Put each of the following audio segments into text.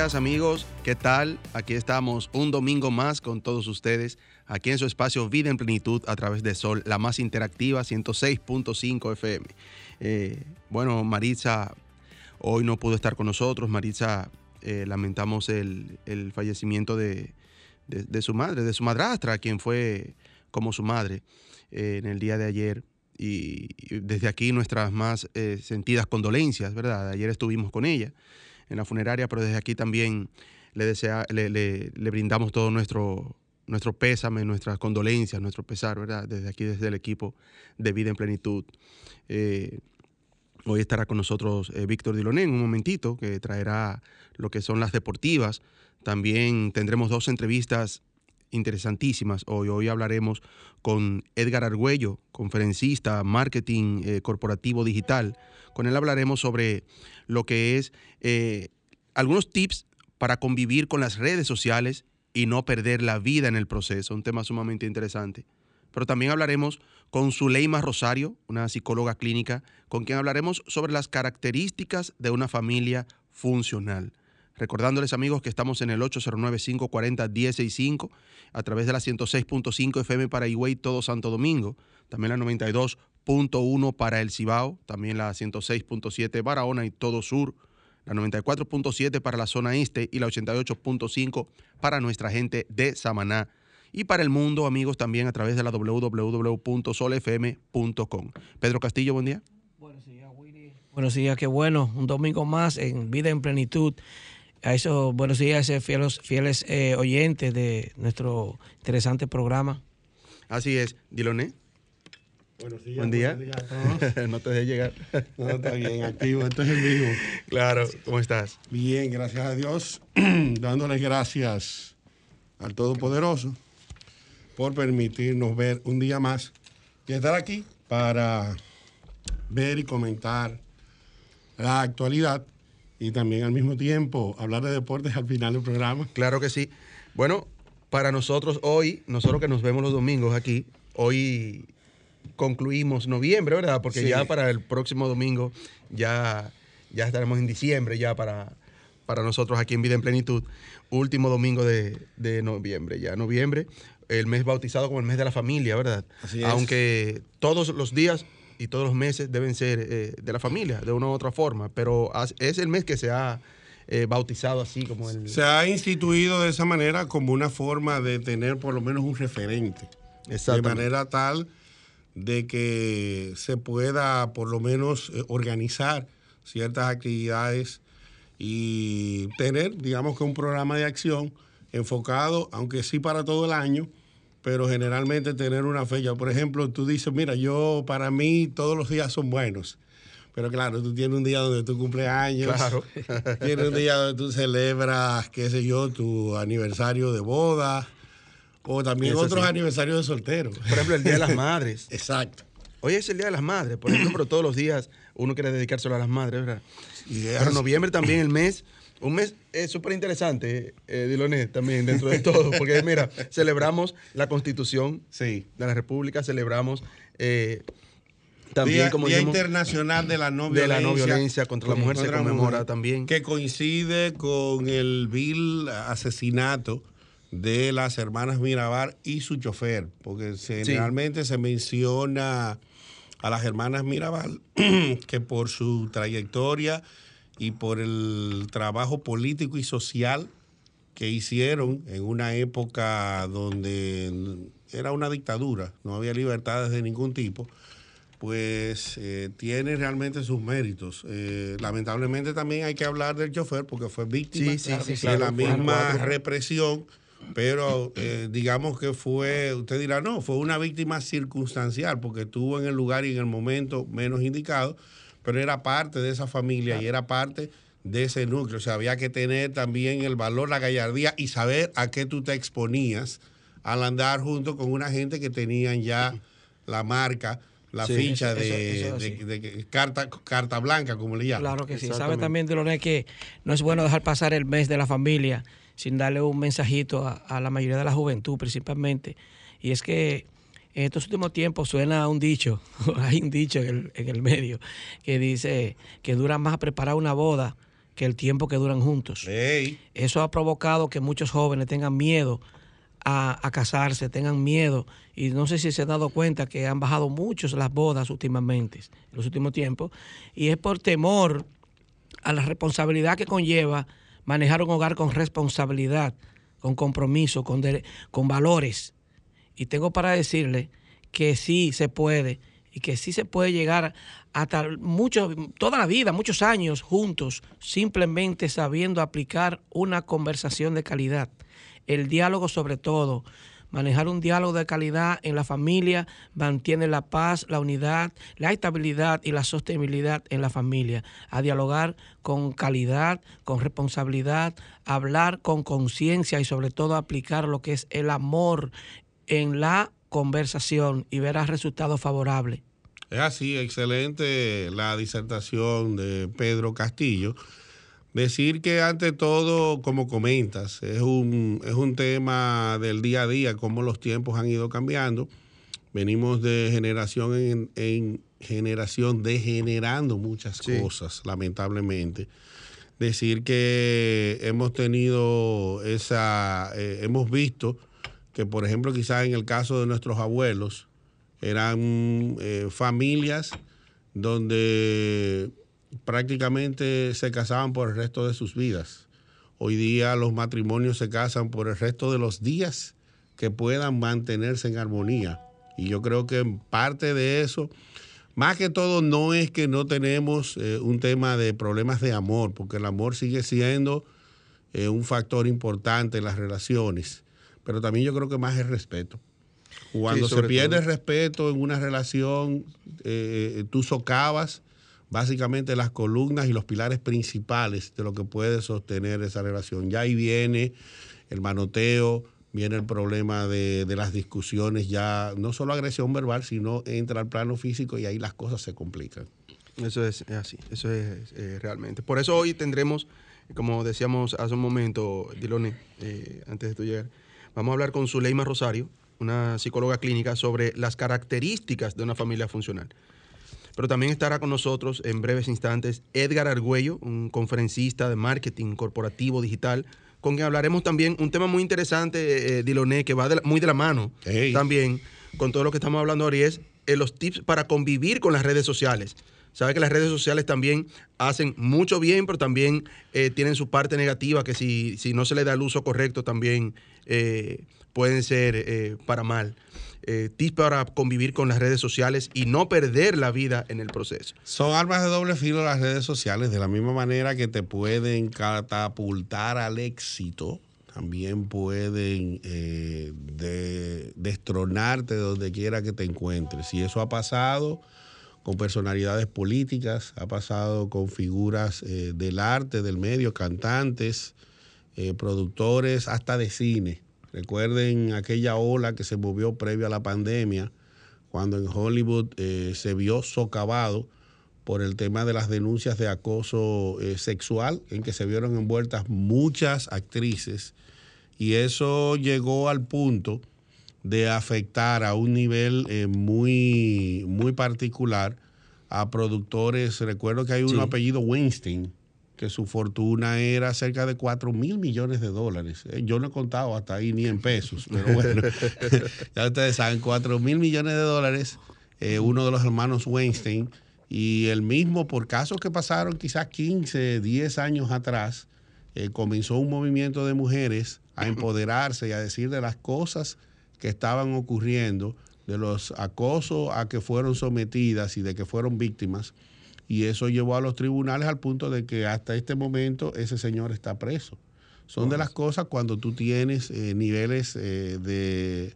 días amigos, ¿qué tal? Aquí estamos un domingo más con todos ustedes, aquí en su espacio Vida en Plenitud a través de Sol, la más interactiva 106.5 FM. Eh, bueno, Maritza hoy no pudo estar con nosotros, Maritza eh, lamentamos el, fallecimiento de, su madre, de su madrastra, quien fue como su madre eh, en el día de ayer. Y, desde aquí nuestras más sentidas condolencias, ¿verdad? Ayer estuvimos con ella en la funeraria, pero desde aquí también le, desea, le, brindamos todo nuestro, nuestro pésame, nuestras condolencias, nuestro pesar, ¿verdad? Desde aquí, desde el equipo de Vida en Plenitud. Eh, hoy estará con nosotros eh, Víctor Diloné en un momentito, que traerá lo que son las deportivas. También tendremos dos entrevistas interesantísimas. Hoy, hablaremos con Edgar Argüello, conferencista, marketing eh, corporativo digital. Con él hablaremos sobre lo que es eh, algunos tips para convivir con las redes sociales y no perder la vida en el proceso, un tema sumamente interesante. Pero también hablaremos con Zuleima Rosario, una psicóloga clínica, con quien hablaremos sobre las características de una familia funcional. Recordándoles amigos que estamos en el 809-540-165 a través de la 106.5 FM para Higüey, todo Santo Domingo, también la 92.1 para el Cibao, también la 106.7 Barahona y todo Sur, la 94.7 para la zona este y la 88.5 para nuestra gente de Samaná. Y para el mundo, amigos, también a través de la www.solfm.com. Pedro Castillo, buen día. Buenos días, Willy. Buenos días, qué bueno. Un domingo más en Vida en Plenitud. A eso, buenos días, fieles, fieles eh, oyentes de nuestro interesante programa. Así es. Diloné. Buenos días. Buen día. no te dejes llegar. No, está bien, activo. Esto es el vivo. Claro. ¿Cómo estás? Bien, gracias a Dios. Dándoles gracias al Todopoderoso por permitirnos ver un día más y estar aquí para ver y comentar la actualidad y también al mismo tiempo hablar de deportes al final del programa. Claro que sí. Bueno, para nosotros hoy, nosotros que nos vemos los domingos aquí, hoy concluimos noviembre, ¿verdad? Porque ya para el próximo domingo ya, ya estaremos en diciembre, ya para, para nosotros aquí en Vida en Plenitud. Último domingo de, noviembre, ya noviembre, el mes bautizado como el mes de la familia, ¿verdad? Así es. Aunque todos los días y todos los meses deben ser eh, de la familia, de una u otra forma, pero es el mes que se ha eh, bautizado así como el... Se ha instituido de esa manera como una forma de tener por lo menos un referente. De manera tal de que se pueda por lo menos eh, organizar ciertas actividades y tener, digamos que un programa de acción enfocado, aunque sí para todo el año, pero generalmente tener una fecha. Por ejemplo, tú dices, mira, yo para mí todos los días son buenos. Pero claro, tú tienes un día donde tú cumples años. Claro. tienes un día donde tú celebras, qué sé yo, tu aniversario de boda o también otros aniversarios de soltero. Por ejemplo, el Día de las Madres. Exacto. Hoy es el Día de las Madres, por ejemplo, pero todos los días uno quiere dedicárselo a las madres, ¿verdad? Y Pero noviembre también, el mes, un mes es súper interesante, eh, Diloné, también dentro de todo, porque mira, celebramos la Constitución de la República, celebramos eh, también Día, como Día Internacional de la No Violencia. De la no violencia contra la mujer se conmemora también. Que coincide con el vil asesinato de las hermanas Mirabal y su chofer, porque generalmente se menciona a las hermanas Mirabal que por su trayectoria y por el trabajo político y social que hicieron en una época donde era una dictadura, no había libertades de ningún tipo, pues eh, tiene realmente sus méritos. Eh, lamentablemente también hay que hablar del chofer porque fue víctima de la misma represión pero eh, digamos que fue, usted dirá, no, fue una víctima circunstancial porque estuvo en el lugar y en el momento menos indicado, pero era parte de esa familia y era parte de ese núcleo. O sea, había que tener también el valor, la gallardía y saber a qué tú te exponías al andar junto con una gente que tenían ya la marca la ficha de, carta, carta blanca, como le llaman. Claro que sí. Sabe también, de que no es bueno dejar pasar el mes de la familia sin darle un mensajito a, la mayoría de la juventud principalmente. Y es que en estos últimos tiempos suena un dicho, hay un dicho en el, medio, que dice que dura más preparar una boda que el tiempo que duran juntos. Eso ha provocado que muchos jóvenes tengan miedo a, casarse, tengan miedo. Y no sé si se han dado cuenta que han bajado muchos las bodas últimamente, en los últimos tiempos. Y es por temor a la responsabilidad que conlleva manejar un hogar con responsabilidad, con compromiso, con, con valores. Y tengo para decirle que sí se puede y que sí se puede llegar hasta mucho, toda la vida, muchos años juntos, simplemente sabiendo aplicar una conversación de calidad. El diálogo sobre todo. Manejar un diálogo de calidad en la familia mantiene la paz, la unidad, la estabilidad y la sostenibilidad en la familia. A dialogar con calidad, con responsabilidad, hablar con conciencia y sobre todo aplicar lo que es el amor en la conversación y verás resultados favorables. Es así, excelente la disertación de Pedro Castillo. Decir que ante todo, como comentas, es un, es un tema del día a día, cómo los tiempos han ido cambiando. Venimos de generación en, en generación degenerando muchas cosas, lamentablemente. Decir que hemos tenido esa, eh, hemos visto que, por ejemplo, quizás en el caso de nuestros abuelos, eran eh, familias donde prácticamente se casaban por el resto de sus vidas. Hoy día los matrimonios se casan por el resto de los días que puedan mantenerse en armonía. Y yo creo que parte de eso, más que todo, no es que no tenemos eh, un tema de problemas de amor, porque el amor sigue siendo eh, un factor importante en las relaciones, pero también yo creo que más es respeto. Cuando se pierde el respeto en una relación, eh, tú socavas básicamente las columnas y los pilares principales de lo que puede sostener esa relación. Ya ahí viene el manoteo, viene el problema de, las discusiones, ya no solo agresión verbal, sino entra al plano físico y ahí las cosas se complican. Eso es, así, eso es eh, realmente. Por eso hoy tendremos, como decíamos hace un momento, Dilone, eh, antes de tu llegar, vamos a hablar con Zuleima Rosario, una psicóloga clínica, sobre las características de una familia funcional. Pero también estará con nosotros en breves instantes Edgar Argüello, un conferencista de marketing corporativo digital, con quien hablaremos también un tema muy interesante, eh, Diloné, que va muy de la mano también con todo lo que estamos hablando ahora y es eh, los tips para convivir con las redes sociales. Sabe que las redes sociales también hacen mucho bien, pero también eh, tienen su parte negativa, que si, si, no se le da el uso correcto también eh, pueden ser eh, para mal. tips para convivir con las redes sociales y no perder la vida en el proceso. Son armas de doble filo las redes sociales, de la misma manera que te pueden catapultar al éxito, también pueden destronarte de donde quiera que te encuentres. Y eso ha pasado con personalidades políticas, ha pasado con figuras eh, del arte, del medio, cantantes, eh, productores, hasta de cine. Recuerden aquella ola que se movió previo a la pandemia, cuando en Hollywood eh, se vio socavado por el tema de las denuncias de acoso sexual, en que se vieron envueltas muchas actrices, y eso llegó al punto de afectar a un nivel eh, muy, muy particular a productores. Recuerdo que hay un apellido Weinstein, que su fortuna era cerca de 4 mil millones de dólares. Eh, yo no he contado hasta ahí ni en pesos, pero bueno, ya ustedes saben, 4 mil millones de dólares, eh, uno de los hermanos Weinstein, y el mismo, por casos que pasaron quizás 15, 10 años atrás, comenzó un movimiento de mujeres a empoderarse y a decir de las cosas que estaban ocurriendo, de los acosos a que fueron sometidas y de que fueron víctimas. Y eso llevó a los tribunales al punto de que hasta este momento ese señor está preso. Son de las cosas cuando tú tienes eh, niveles eh, de,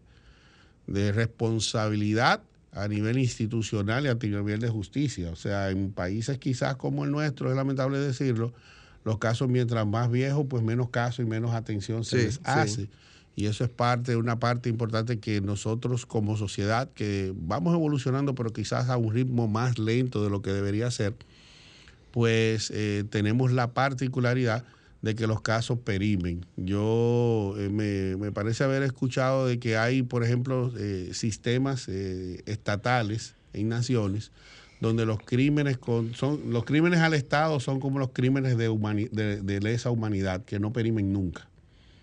de responsabilidad a nivel institucional y a nivel de justicia. O sea, en países quizás como el nuestro, es lamentable decirlo, los casos mientras más viejos, pues menos casos y menos atención se les hace y eso es parte, una parte importante que nosotros como sociedad, que vamos evolucionando, pero quizás a un ritmo más lento de lo que debería ser, pues eh, tenemos la particularidad de que los casos perimen. Yo eh, me, parece haber escuchado de que hay, por ejemplo, eh, sistemas estatales en naciones donde los crímenes con, son los crímenes al Estado son como los crímenes de, de, lesa humanidad que no perimen nunca.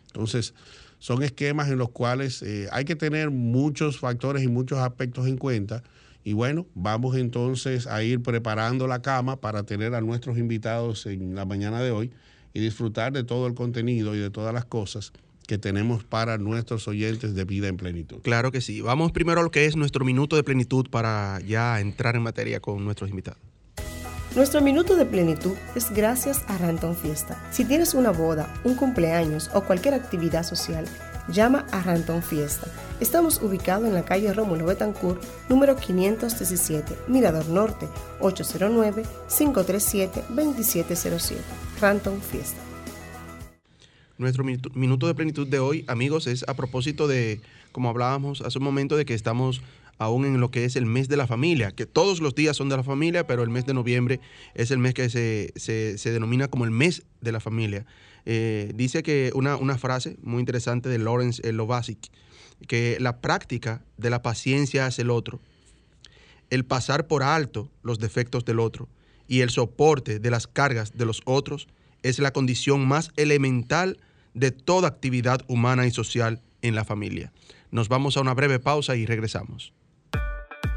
Entonces, son esquemas en los cuales eh, hay que tener muchos factores y muchos aspectos en cuenta. Y bueno, vamos entonces a ir preparando la cama para tener a nuestros invitados en la mañana de hoy y disfrutar de todo el contenido y de todas las cosas que tenemos para nuestros oyentes de vida en plenitud. Claro que sí. Vamos primero a lo que es nuestro minuto de plenitud para ya entrar en materia con nuestros invitados. Nuestro minuto de plenitud es gracias a Ranton Fiesta. Si tienes una boda, un cumpleaños o cualquier actividad social, llama a Ranton Fiesta. Estamos ubicados en la calle Rómulo Betancourt, número 517, Mirador Norte, 809-537-2707. Ranton Fiesta. Nuestro minuto de plenitud de hoy, amigos, es a propósito de, como hablábamos hace un momento, de que estamos aún en lo que es el mes de la familia, que todos los días son de la familia, pero el mes de noviembre es el mes que se, denomina como el mes de la familia. Eh, dice que una, una, frase muy interesante de Lawrence Lovasic, que la práctica de la paciencia hacia el otro, el pasar por alto los defectos del otro y el soporte de las cargas de los otros es la condición más elemental de toda actividad humana y social en la familia. Nos vamos a una breve pausa y regresamos.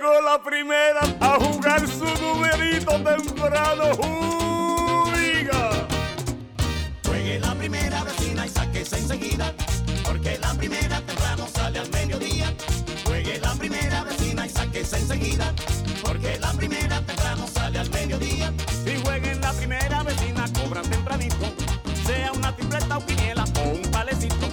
La primera a jugar su numerito temprano. Juega. Juegue la primera vecina y sáquese enseguida, porque la primera temprano sale al mediodía. Juegue la primera vecina y sáquese enseguida, porque la primera temprano sale al mediodía. Si jueguen la primera vecina, cobran tempranito, sea una tripleta o quiniela o un palecito.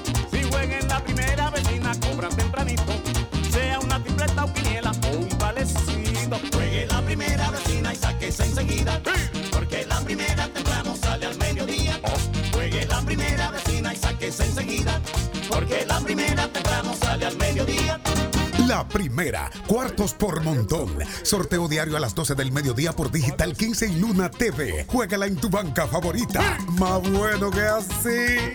Porque la primera temprano sale al mediodía. Juegue la primera vecina y sáquese enseguida. Porque la primera temprano sale al mediodía. La primera, cuartos por montón. Sorteo diario a las 12 del mediodía por Digital 15 y Luna TV. Juégala en tu banca favorita. Más bueno que así.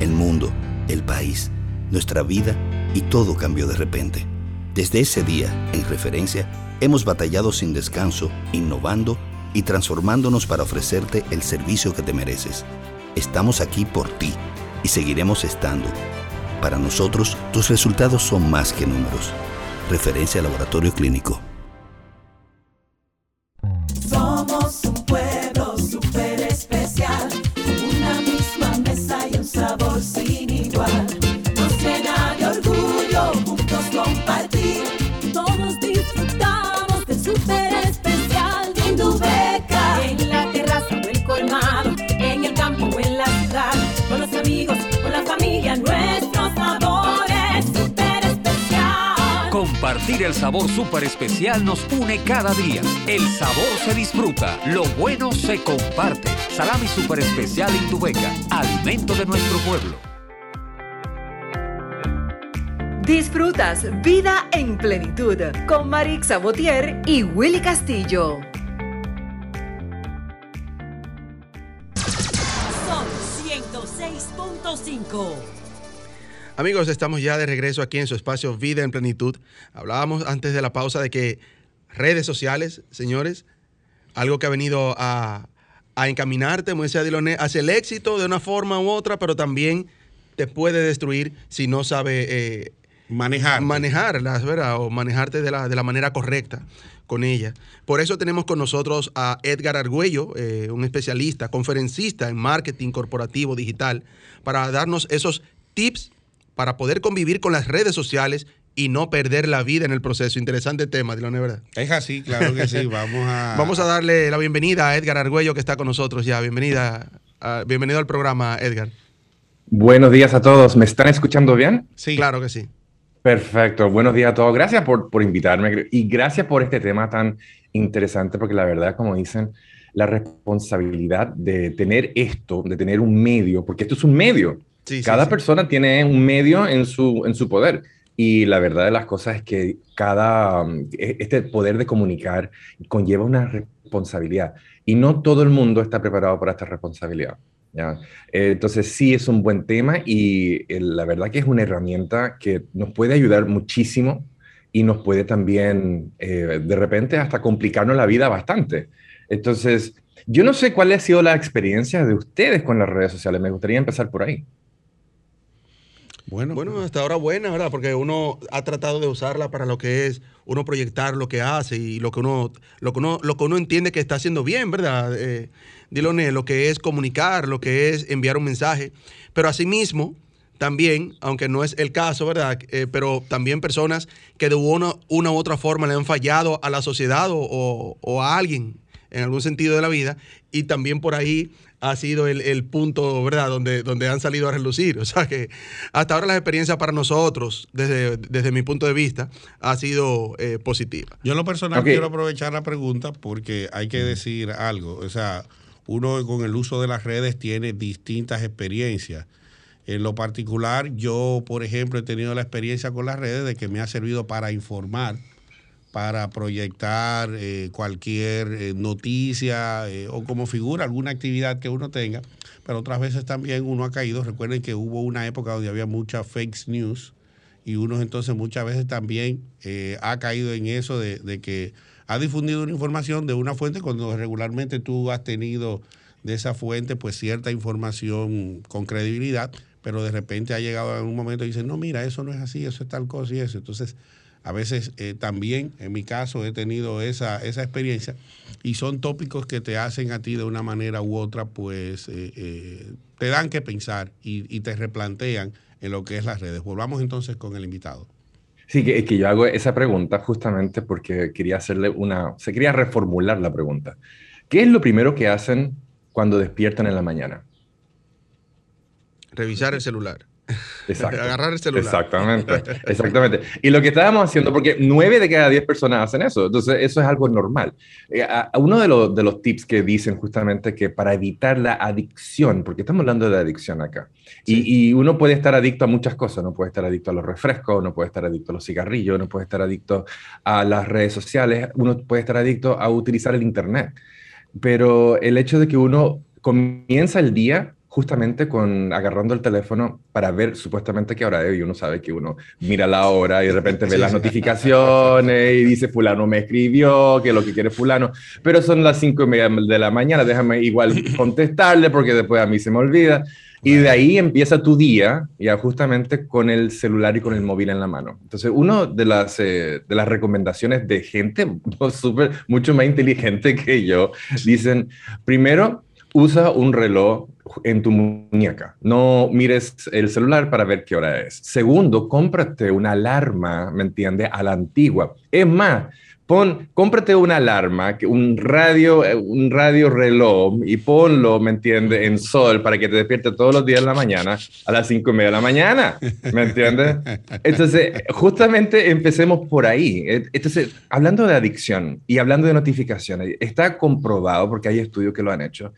El mundo, el país, nuestra vida y todo cambió de repente. Desde ese día, en referencia, hemos batallado sin descanso, innovando y transformándonos para ofrecerte el servicio que te mereces. Estamos aquí por ti y seguiremos estando. Para nosotros, tus resultados son más que números. Referencia Laboratorio Clínico. Compartir el sabor super especial nos une cada día. El sabor se disfruta, lo bueno se comparte. Salami super especial Indubeca, alimento de nuestro pueblo. Disfrutas Vida en Plenitud con Marix Sabotier y Willy Castillo. Son 106.5. Amigos, estamos ya de regreso aquí en su espacio Vida en Plenitud. Hablábamos antes de la pausa de que redes sociales, señores, algo que ha venido a, encaminarte, como decía Diloné, hacia el éxito de una forma u otra, pero también te puede destruir si no sabe eh, Manejar. manejarlas, ¿verdad? O manejarte de la, de la manera correcta con ella. Por eso tenemos con nosotros a Edgar Argüello, eh, un especialista, conferencista en marketing corporativo digital, para darnos esos tips para poder convivir con las redes sociales y no perder la vida en el proceso. Interesante tema, de la verdad. Es así, claro que sí. Vamos a. Vamos a darle la bienvenida a Edgar Argüello, que está con nosotros ya. Bienvenida, a- bienvenido al programa, Edgar. Buenos días a todos. ¿Me están escuchando bien? Sí. Claro que sí. Perfecto. Buenos días a todos. Gracias por, por invitarme y gracias por este tema tan interesante porque la verdad, como dicen, la responsabilidad de tener esto, de tener un medio, porque esto es un medio. Sí, cada sí. persona tiene un medio en su, en su poder. Y la verdad de las cosas es que cada, um, e- este poder de comunicar conlleva una responsabilidad. Y no todo el mundo está preparado para esta responsabilidad. ¿ya? Entonces sí es un buen tema y eh, la verdad que es una herramienta que nos puede ayudar muchísimo y nos puede también eh, de repente hasta complicarnos la vida bastante. Entonces, yo no sé cuál ha sido la experiencia de ustedes con las redes sociales. Me gustaría empezar por ahí. Bueno, Bueno, hasta ahora buena, ¿verdad? Porque uno ha tratado de usarla para lo que es uno proyectar lo que hace y lo que uno, lo que uno, lo que uno entiende que está haciendo bien, ¿verdad? Eh, Diloné, lo que es comunicar, lo que es enviar un mensaje. Pero asimismo, también, aunque no es el caso, ¿verdad? Eh, pero también personas que de una, una u otra forma le han fallado a la sociedad o, o- o a alguien en algún sentido de la vida y también por ahí ha sido el, el punto, ¿verdad?, donde, donde han salido a relucir. O sea que hasta ahora la experiencia para nosotros, desde, desde mi punto de vista, ha sido eh, positiva. Yo en lo personal quiero aprovechar la pregunta porque hay que decir algo. O sea, uno con el uso de las redes tiene distintas experiencias. En lo particular, yo, por ejemplo, he tenido la experiencia con las redes de que me ha servido para informar, para proyectar eh, cualquier eh, noticia eh, o como figura alguna actividad que uno tenga. Pero otras veces también uno ha caído. Recuerden que hubo una época donde había mucha fake news y uno entonces muchas veces también eh, ha caído en eso de, de que ha difundido una información de una fuente cuando regularmente tú has tenido de esa fuente pues cierta información con credibilidad, pero de repente ha llegado en un momento y dice, no, mira, eso no es así, eso es tal cosa y eso. Entonces, a veces eh, también, en mi caso, he tenido esa, esa experiencia y son tópicos que te hacen a ti de una manera u otra, pues eh, eh, te dan que pensar y, y te replantean en lo que es las redes. Volvamos entonces con el invitado. Sí, que, que yo hago esa pregunta justamente porque quería hacerle una, se quería reformular la pregunta. ¿Qué es lo primero que hacen cuando despiertan en la mañana? Revisar el celular. Exacto. Agarrar el celular. Exactamente, exactamente. Y lo que estábamos haciendo, porque nueve de cada diez personas hacen eso, entonces eso es algo normal. Eh, a- uno de los, de los tips que dicen justamente que para evitar la adicción, porque estamos hablando de adicción acá, y, y uno puede estar adicto a muchas cosas, no puede estar adicto a los refrescos, no puede estar adicto a los cigarrillos, no puede estar adicto a las redes sociales, uno puede estar adicto a utilizar el Internet. Pero el hecho de que uno comienza el día justamente con agarrando el teléfono para ver supuestamente qué hora es y uno sabe que uno mira la hora y de repente ve Sí, las notificaciones y dice fulano me escribió, que lo que quiere fulano, pero son las cinco y media de la mañana, déjame igual contestarle porque después a mí se me olvida. Y de ahí empieza tu día, ya justamente con el celular y con el móvil en la mano. Entonces, una de las, eh, de las recomendaciones de gente súper, mucho más inteligente que yo, dicen, primero, usa un reloj en tu muñeca. No mires el celular para ver qué hora es. Segundo, cómprate una alarma, ¿me entiendes? A la antigua. Es más, pon, cómprate una alarma, un radio, eh, un radio reloj y ponlo, ¿me entiendes? En sol para que te despierte todos los días en la mañana a las cinco y media de la mañana, ¿me entiendes? Entonces, justamente empecemos por ahí. Eh, Entonces, hablando de adicción y hablando de notificaciones, está comprobado, porque hay estudios que lo han hecho,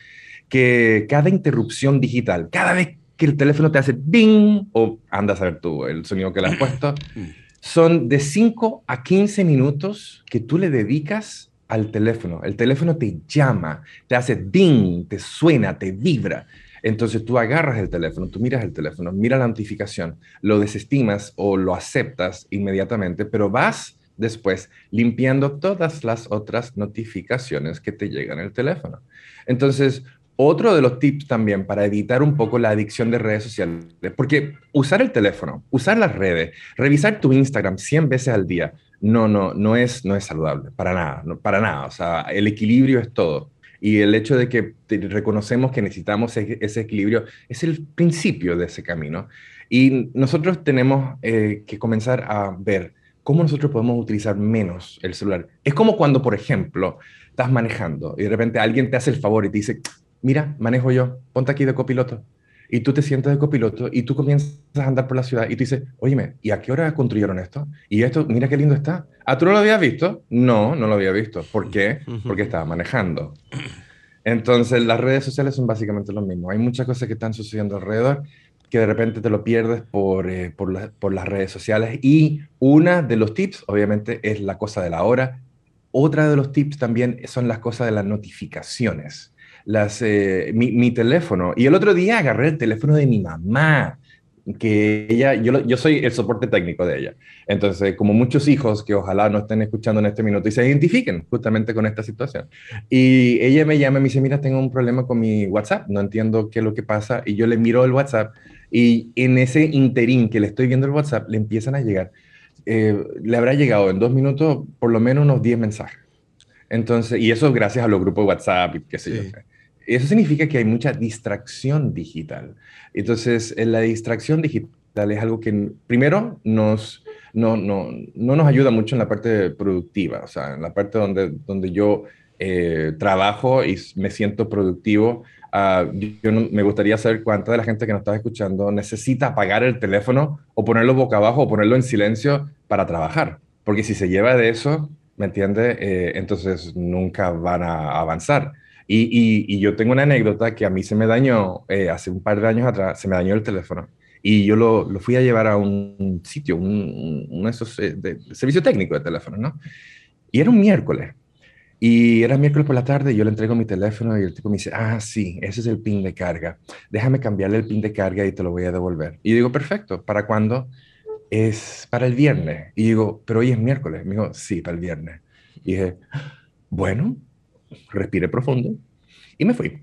que cada interrupción digital, cada vez que el teléfono te hace ding, o anda a saber tú el sonido que le has puesto, son de 5 a 15 minutos que tú le dedicas al teléfono. El teléfono te llama, te hace ding, te suena, te vibra. Entonces tú agarras el teléfono, tú miras el teléfono, mira la notificación, lo desestimas o lo aceptas inmediatamente, pero vas después limpiando todas las otras notificaciones que te llegan al teléfono. Entonces, Otro de los tips también para evitar un poco la adicción de redes sociales, porque usar el teléfono, usar las redes, revisar tu Instagram 100 veces al día, no, no, no es, no es saludable, para nada, no, para nada. O sea, el equilibrio es todo. Y el hecho de que reconocemos que necesitamos ese, equilibrio es el principio de ese camino. Y nosotros tenemos eh, que comenzar a ver cómo nosotros podemos utilizar menos el celular. Es como cuando, por ejemplo, estás manejando y de repente alguien te hace el favor y te dice, mira, manejo yo, ponte aquí de copiloto. Y tú te sientas de copiloto y tú comienzas a andar por la ciudad y tú dices, oíme, ¿y a qué hora construyeron esto? Y esto, mira qué lindo está. ¿Ah, tú no lo habías visto? No, no lo había visto. ¿Por qué? Porque estaba manejando. Entonces, las redes sociales son básicamente lo mismo. Hay muchas cosas que están sucediendo alrededor que de repente te lo pierdes por, eh, por, la- por las redes sociales. Y una de los tips, obviamente, es la cosa de la hora. Otra de los tips también son las cosas de las notificaciones. Las, eh, mi, mi teléfono. Y el otro día agarré el teléfono de mi mamá, que ella, yo, yo soy el soporte técnico de ella. Entonces, como muchos hijos que ojalá no estén escuchando en este minuto y se identifiquen justamente con esta situación. Y ella me llama y me dice, mira, tengo un problema con mi WhatsApp, no entiendo qué es lo que pasa. Y yo le miro el WhatsApp y en ese interín que le estoy viendo el WhatsApp, le empiezan a llegar, eh, le habrá llegado en dos minutos por lo menos unos 10 mensajes. Entonces, y eso gracias a los grupos de WhatsApp y qué sé yo. Eso significa que hay mucha distracción digital. Entonces, eh, la distracción digital es algo que primero nos, no, no, no nos ayuda mucho en la parte productiva, o sea, en la parte donde, donde yo eh, trabajo y me siento productivo. Ah, yo no- me gustaría saber cuánta de la gente que nos está escuchando necesita apagar el teléfono o ponerlo boca abajo o ponerlo en silencio para trabajar. Porque si se lleva de eso, ¿me entiende? Eh, entonces nunca van a avanzar. Y, y- y yo tengo una anécdota que a mí se me dañó eh, hace un par de años atrás, se me dañó el teléfono. Y yo lo, lo fui a llevar a un sitio, un, un- esos eh, de, de servicio técnico de teléfono, ¿no? Y era un miércoles. Y era miércoles por la tarde, y yo le entrego mi teléfono y el tipo me dice, ah, sí, ese es el pin de carga. Déjame cambiarle el pin de carga y te lo voy a devolver. Y digo, perfecto, ¿para cuándo? Es para el viernes. Y digo, pero hoy es miércoles. Me dijo, sí, para el viernes. Y dije, bueno, respiré profundo y me fui.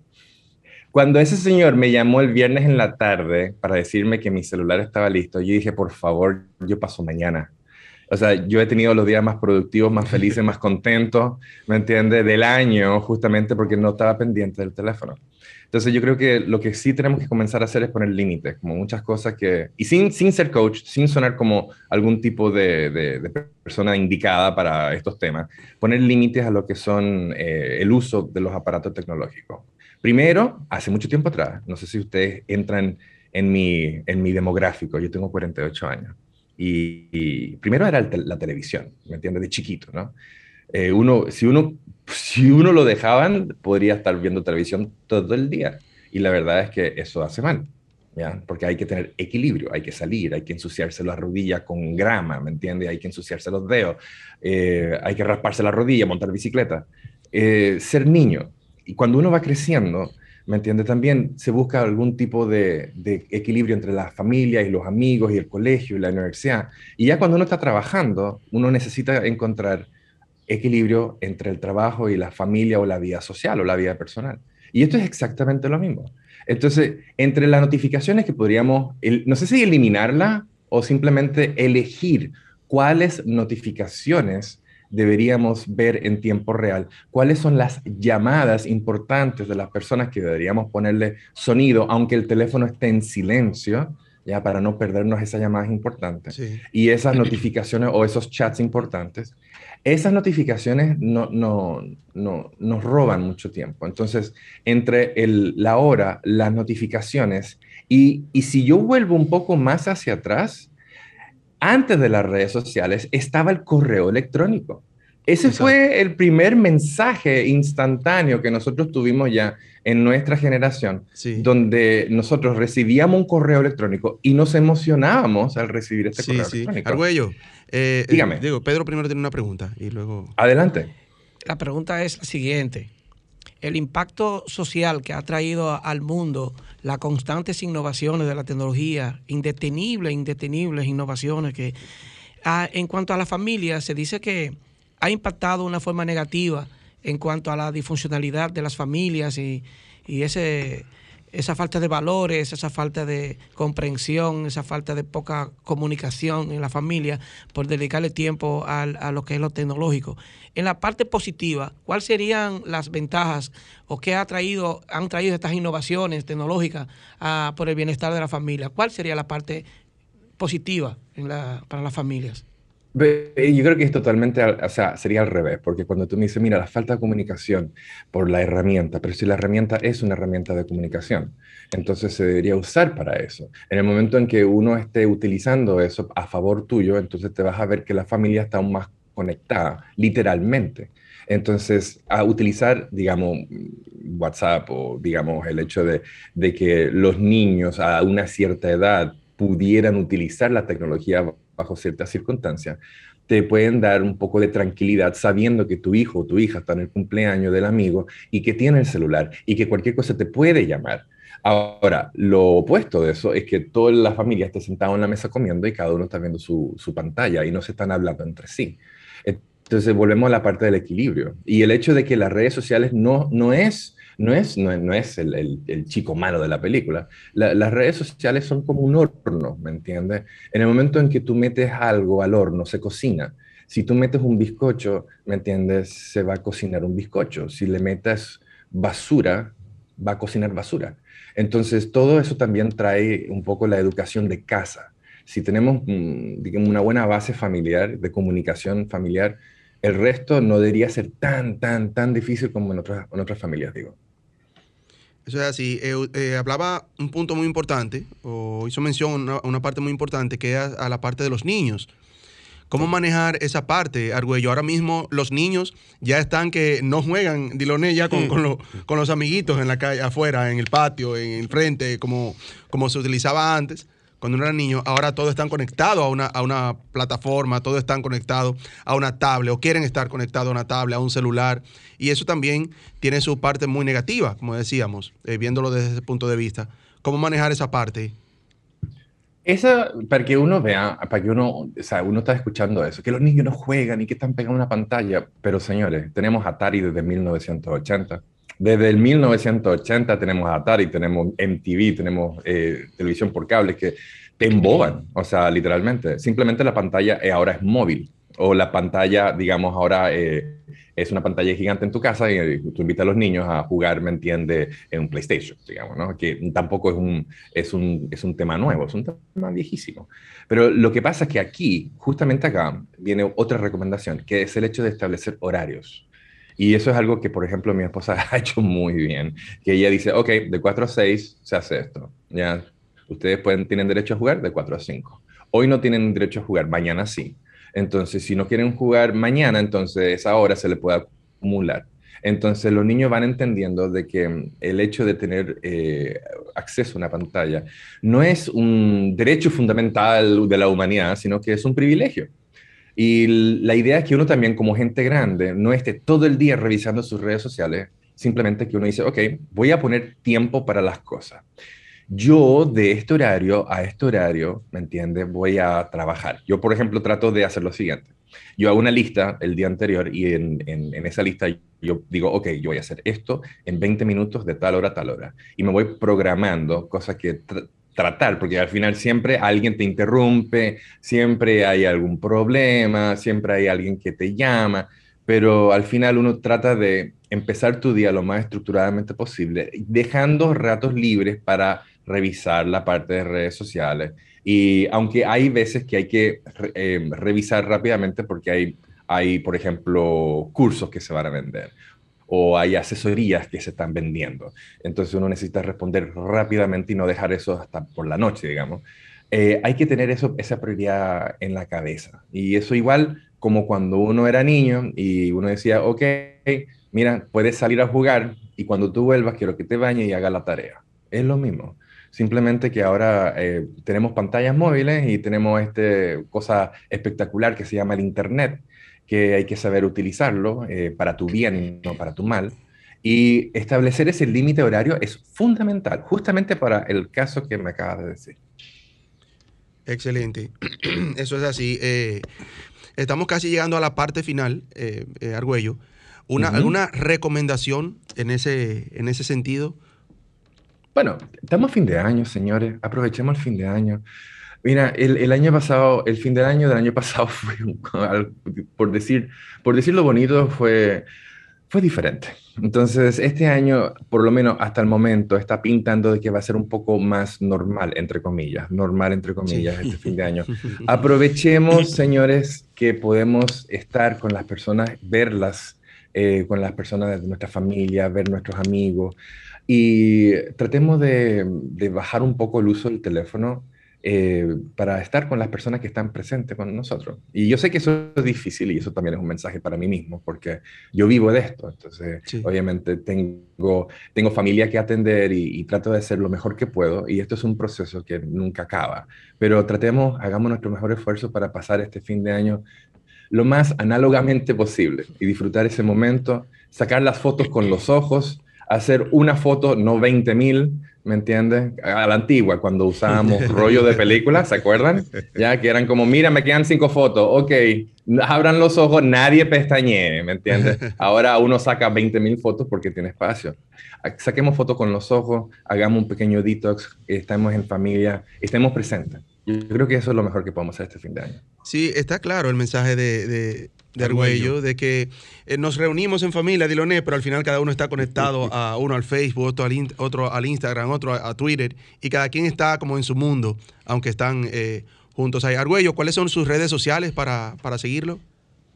Cuando ese señor me llamó el viernes en la tarde para decirme que mi celular estaba listo, yo dije, por favor, yo paso mañana. O sea, yo he tenido los días más productivos, más felices, más contentos, ¿me entiende? Del año, justamente porque no estaba pendiente del teléfono. Entonces yo creo que lo que sí tenemos que comenzar a hacer es poner límites, como muchas cosas que, y sin, sin ser coach, sin sonar como algún tipo de, de- de persona indicada para estos temas, poner límites a lo que son eh, el uso de los aparatos tecnológicos. Primero, hace mucho tiempo atrás, no sé si ustedes entran en mi, en mi demográfico, yo tengo 48 años, y, primero era la televisión, ¿me entiendes? De chiquito, ¿no? Eh, uno, si, uno, si uno lo dejaban, podría estar viendo televisión todo el día. Y la verdad es que eso hace mal, ¿ya? Porque hay que tener equilibrio, hay que salir, hay que ensuciarse las rodillas con grama, ¿me entiendes? Hay que ensuciarse los dedos, eh, hay que rasparse la rodilla, montar bicicleta. Eh, ser niño. Y cuando uno va creciendo, ¿me entiende? También se busca algún tipo de, equilibrio entre la familia y los amigos y el colegio y la universidad. Y ya cuando uno está trabajando, uno necesita encontrar equilibrio entre el trabajo y la familia o la vida social o la vida personal. Y esto es exactamente lo mismo. Entonces, entre las notificaciones que podríamos, el- no sé si eliminarla o simplemente elegir cuáles notificaciones deberíamos ver en tiempo real, cuáles son las llamadas importantes de las personas que deberíamos ponerle sonido, aunque el teléfono esté en silencio, ya para no perdernos esas llamadas importantes. Y esas notificaciones o esos chats importantes, esas notificaciones no, no, no, nos roban mucho tiempo. Entonces, entre el, la hora, las notificaciones, y, y si yo vuelvo un poco más hacia atrás, antes de las redes sociales estaba el correo electrónico. Ese fue el primer mensaje instantáneo que nosotros tuvimos ya en nuestra generación, donde nosotros recibíamos un correo electrónico y nos emocionábamos al recibir este Sí, correo sí. electrónico. Argüello, eh, eh, Dígame. digo, Pedro primero tiene una pregunta y luego... Adelante. La pregunta es la siguiente. El impacto social que ha traído al mundo las constantes innovaciones de la tecnología, indetenibles, indetenibles innovaciones que en cuanto a la familia se dice que ha impactado de una forma negativa en cuanto a la disfuncionalidad de las familias y, y ese esa falta de valores, esa falta de comprensión, esa falta de poca comunicación en la familia por dedicarle tiempo al- a, lo que es lo tecnológico. En la parte positiva, ¿cuáles serían las ventajas o qué ha traído, han traído estas innovaciones tecnológicas ah, por el bienestar de la familia? ¿Cuál sería la parte positiva en la- para las familias? Yo creo que es totalmente, al- o sea, sería al revés, porque cuando tú me dices, mira, la falta de comunicación por la herramienta, pero si la herramienta es una herramienta de comunicación, entonces se debería usar para eso. En el momento en que uno esté utilizando eso a favor tuyo, entonces te vas a ver que la familia está aún más conectada, literalmente. Entonces, a utilizar, digamos, WhatsApp o, digamos, el hecho de, de que los niños a una cierta edad pudieran utilizar la tecnología bajo ciertas circunstancias, te pueden dar un poco de tranquilidad sabiendo que tu hijo o tu hija está en el cumpleaños del amigo y que tiene el celular y que cualquier cosa te puede llamar. Ahora, lo opuesto de eso es que toda la familia esté sentada en la mesa comiendo y cada uno está viendo su, su pantalla y no se están hablando entre sí. Entonces volvemos a la parte del equilibrio. Y el hecho de que las redes sociales no, no es, no es, no, no es el, el- chico malo de la película. La- las redes sociales son como un horno, ¿me entiendes? En el momento en que tú metes algo al horno, se cocina. Si tú metes un bizcocho, ¿me entiendes? Se va a cocinar un bizcocho. Si le metes basura, va a cocinar basura. Entonces, todo eso también trae un poco la educación de casa. Si tenemos, mm, digamos, una buena base familiar, de comunicación familiar, el resto no debería ser tan, tan, tan difícil como en otras, en otras familias, digo. Eso es así. Eh, eh, hablaba un punto muy importante, o hizo mención a una, una parte muy importante, que es a, a la parte de los niños. ¿Cómo manejar esa parte, Argüello? Ahora mismo los niños ya están que no juegan, Diloné, ya con, con, lo- con los amiguitos en la calle, afuera, en el patio, en el frente, como, como se utilizaba antes, cuando uno era niño. Ahora todos están conectados a una, a una plataforma, todos están conectados a una tablet, o quieren estar conectados a una tablet, a un celular. Y eso también tiene su parte muy negativa, como decíamos, eh, viéndolo desde ese punto de vista. ¿Cómo manejar esa parte? Esa, para que uno vea, para que uno, o sea, uno está escuchando eso, que los niños no juegan y que están pegados a una pantalla, pero señores, tenemos Atari desde 1980. Desde el 1980 tenemos Atari, tenemos MTV, tenemos eh, televisión por cable que te emboban, o sea, literalmente. Simplemente la pantalla eh, ahora es móvil, o la pantalla, digamos, ahora eh, es una pantalla gigante en tu casa y eh, tú invitas a los niños a jugar, ¿me entiende?, en un PlayStation, digamos, ¿no? Que tampoco es un, es un, es un tema nuevo, es un tema viejísimo. Pero lo que pasa es que aquí, justamente acá, viene otra recomendación, que es el hecho de establecer horarios. Y eso es algo que, por ejemplo, mi esposa ha hecho muy bien, que ella dice, ok, de 4 a 6 se hace esto, ya, ustedes pueden, tienen derecho a jugar de 4 a 5. Hoy no tienen derecho a jugar, mañana sí. Entonces, si no quieren jugar mañana, entonces esa hora se le puede acumular. Entonces, los niños van entendiendo de que mm, el hecho de tener eh, acceso a una pantalla no es un derecho fundamental de la humanidad, sino que es un privilegio. Y la idea es que uno también, como gente grande, no esté todo el día revisando sus redes sociales, simplemente que uno dice, ok, voy a poner tiempo para las cosas. Yo de este horario a este horario, ¿me entiendes? Voy a trabajar. Yo, por ejemplo, trato de hacer lo siguiente. Yo hago una lista el día anterior y en, en- esa lista yo digo, ok, yo voy a hacer esto en 20 minutos de tal hora a tal hora. Y me voy programando cosas que tratar, porque al final siempre alguien te interrumpe, siempre hay algún problema, siempre hay alguien que te llama, pero al final uno trata de empezar tu día lo más estructuradamente posible, dejando ratos libres para revisar la parte de redes sociales. Y aunque hay veces que hay que eh, revisar rápidamente porque hay, hay, por ejemplo, cursos que se van a vender o hay asesorías que se están vendiendo. Entonces uno necesita responder rápidamente y no dejar eso hasta por la noche, digamos. Eh, hay que tener eso, esa prioridad en la cabeza. Y eso igual como cuando uno era niño y uno decía, ok, mira, puedes salir a jugar y cuando tú vuelvas quiero que te bañes y hagas la tarea. Es lo mismo. Simplemente que ahora eh, tenemos pantallas móviles y tenemos este cosa espectacular que se llama el Internet, que hay que saber utilizarlo eh, para tu bien y no para tu mal. Y establecer ese límite horario es fundamental, justamente para el caso que me acabas de decir. Excelente. Eso es así. Eh, estamos casi llegando a la parte final, eh, eh, Argüello. Una. ¿Alguna recomendación en ese, en ese sentido Bueno, estamos a fin de año, señores. Aprovechemos el fin de año. Mira, el, el, año pasado, el fin del año del año pasado fue, por, decir, por decirlo bonito, fue, fue diferente. Entonces, este año, por lo menos hasta el momento, está pintando de que va a ser un poco más normal, entre comillas, normal, entre comillas, este fin de año. Aprovechemos, señores, que podemos estar con las personas, verlas eh, con las personas de nuestra familia, ver nuestros amigos y tratemos de, de bajar un poco el uso del teléfono eh, para estar con las personas que están presentes con nosotros. Y yo sé que eso es difícil y eso también es un mensaje para mí mismo, porque yo vivo de esto. Entonces, obviamente tengo, tengo familia que atender y, trato de hacer lo mejor que puedo. Y esto es un proceso que nunca acaba. Pero tratemos, hagamos nuestro mejor esfuerzo para pasar este fin de año lo más análogamente posible y disfrutar ese momento, sacar las fotos con los ojos, hacer una foto, no 20 mil, ¿me entiendes? A la antigua, cuando usábamos rollo de películas, ¿se acuerdan? Ya que eran como, mira, me quedan cinco fotos, ok, abran los ojos, nadie pestañee, ¿me entiendes? Ahora uno saca 20 mil fotos porque tiene espacio. Saquemos fotos con los ojos, hagamos un pequeño detox, estemos en familia, estemos presentes. Yo creo que eso es lo mejor que podemos hacer este fin de año. Sí, está claro el mensaje de, de Argüello, de que eh, nos reunimos en familia, Diloné, pero al final cada uno está conectado a uno al Facebook, otro al, otro al Instagram, otro a, Twitter, y cada quien está como en su mundo, aunque están eh, juntos ahí. Argüello, ¿cuáles son sus redes sociales para, para seguirlo?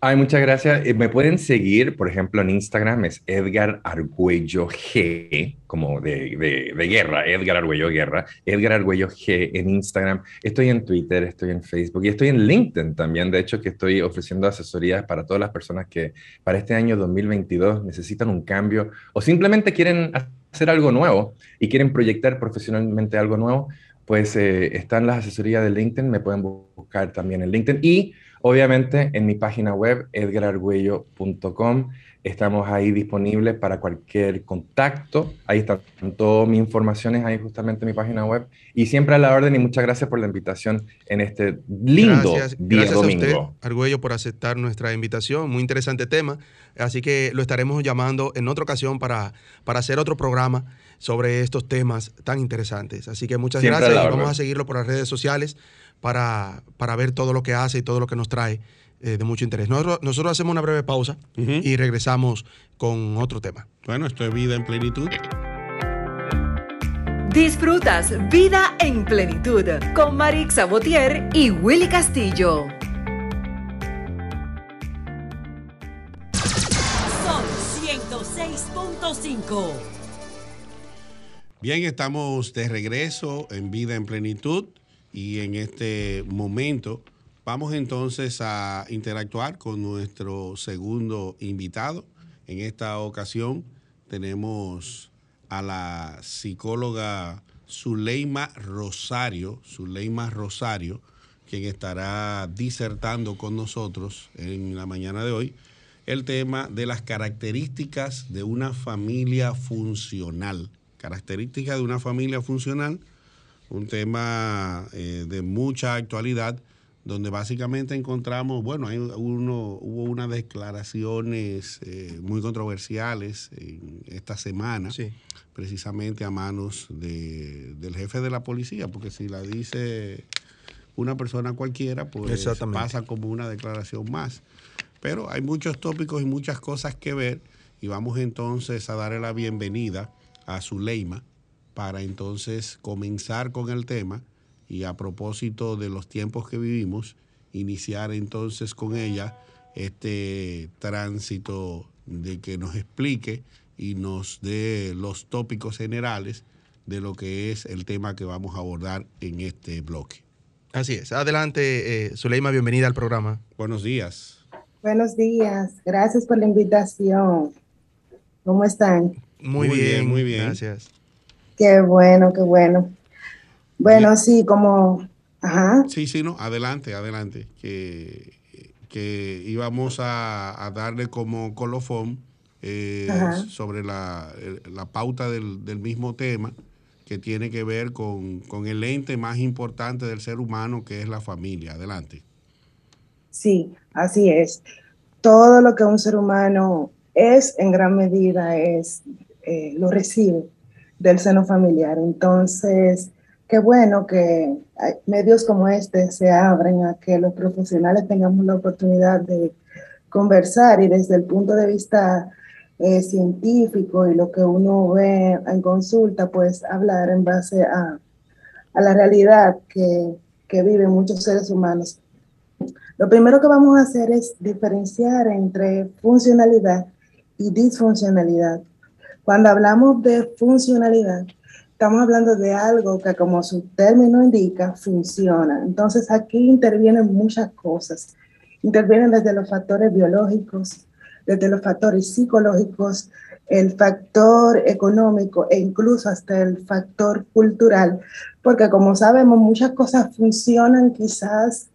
Ay, muchas gracias. Eh, me pueden seguir, por ejemplo, en Instagram es Edgar Argüello G, como de, de, guerra, Edgar Argüello Guerra, Edgar Argüello G en Instagram. Estoy en Twitter, estoy en Facebook y estoy en LinkedIn también. De hecho, que estoy ofreciendo asesorías para todas las personas que para este año 2022 necesitan un cambio o simplemente quieren hacer algo nuevo y quieren proyectar profesionalmente algo nuevo. Pues eh, están las asesorías de LinkedIn, me pueden buscar también en LinkedIn y Obviamente en mi página web edgarargüello.com estamos ahí disponibles para cualquier contacto. Ahí están todas mis informaciones, ahí justamente en mi página web. Y siempre a la orden y muchas gracias por la invitación en este lindo día domingo. A usted, Argüello, por aceptar nuestra invitación. Muy interesante tema. Así que lo estaremos llamando en otra ocasión para, para hacer otro programa sobre estos temas tan interesantes. Así que muchas gracias y vamos a seguirlo por las redes sociales para, para ver todo lo que hace y todo lo que nos trae eh, de mucho interés. Nosotros, hacemos una breve pausa y regresamos con otro tema. Bueno, esto es vida en plenitud. Disfrutas Vida en Plenitud con Marix Sabotier y Willy Castillo. Son 106.5. Bien, estamos de regreso en Vida en Plenitud y en este momento vamos entonces a interactuar con nuestro segundo invitado. En esta ocasión tenemos a la psicóloga Zuleima Rosario, Zuleima Rosario, quien estará disertando con nosotros en la mañana de hoy el tema de las características de una familia funcional. Características de una familia funcional un tema eh, de mucha actualidad, donde básicamente encontramos, bueno, hay uno, hubo unas declaraciones eh, muy controversiales en esta semana, precisamente a manos de, del jefe de la policía, porque si la dice una persona cualquiera, pues pasa como una declaración más. Pero hay muchos tópicos y muchas cosas que ver, y vamos entonces a darle la bienvenida a Zuleima para entonces comenzar con el tema y a propósito de los tiempos que vivimos, iniciar entonces con ella este tránsito de que nos explique y nos dé los tópicos generales de lo que es el tema que vamos a abordar en este bloque. Así es. Adelante, eh, Zuleima, bienvenida al programa. Buenos días. Buenos días. Gracias por la invitación. ¿Cómo están? Muy, bien, muy bien. Gracias. Qué bueno, qué bueno. Bueno, sí, como... Ajá. Sí, sí, no, adelante, adelante. Que, que íbamos a, darle como colofón eh, sobre la, la pauta del, del, mismo tema que tiene que ver con, con el ente más importante del ser humano, que es la familia. Adelante. Sí, así es. Todo lo que un ser humano es, en gran medida, es, eh, lo recibe del seno familiar. Entonces, qué bueno que hay medios como este se abren a que los profesionales tengamos la oportunidad de conversar y desde el punto de vista eh, científico y lo que uno ve en consulta, pues hablar en base a, a la realidad que, que viven muchos seres humanos. Lo primero que vamos a hacer es diferenciar entre funcionalidad y disfuncionalidad. Cuando hablamos de funcionalidad, estamos hablando de algo que, como su término indica, funciona. Entonces aquí intervienen muchas cosas. Intervienen desde los factores biológicos, desde los factores psicológicos, el factor económico e incluso hasta el factor cultural, porque como sabemos muchas cosas funcionan quizás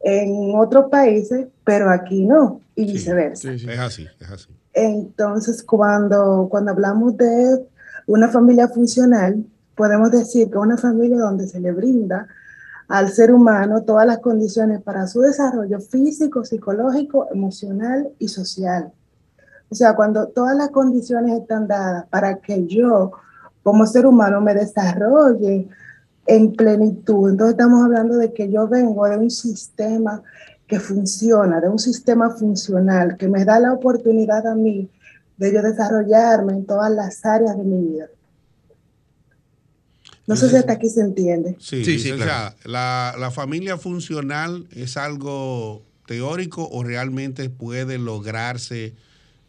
en otros países, pero aquí no, y viceversa. Es así, es así. Entonces, cuando, cuando hablamos de una familia funcional, podemos decir que una familia donde se le brinda al ser humano todas las condiciones para su desarrollo físico, psicológico, emocional y social. O sea, cuando todas las condiciones están dadas para que yo como ser humano me desarrolle en plenitud. Entonces estamos hablando de que yo vengo de un sistema que funciona, de un sistema funcional que me da la oportunidad a mí de yo desarrollarme en todas las áreas de mi vida. No sé si hasta aquí se entiende. Sí, Sí, sí, o sea, la, la familia funcional es algo teórico o realmente puede lograrse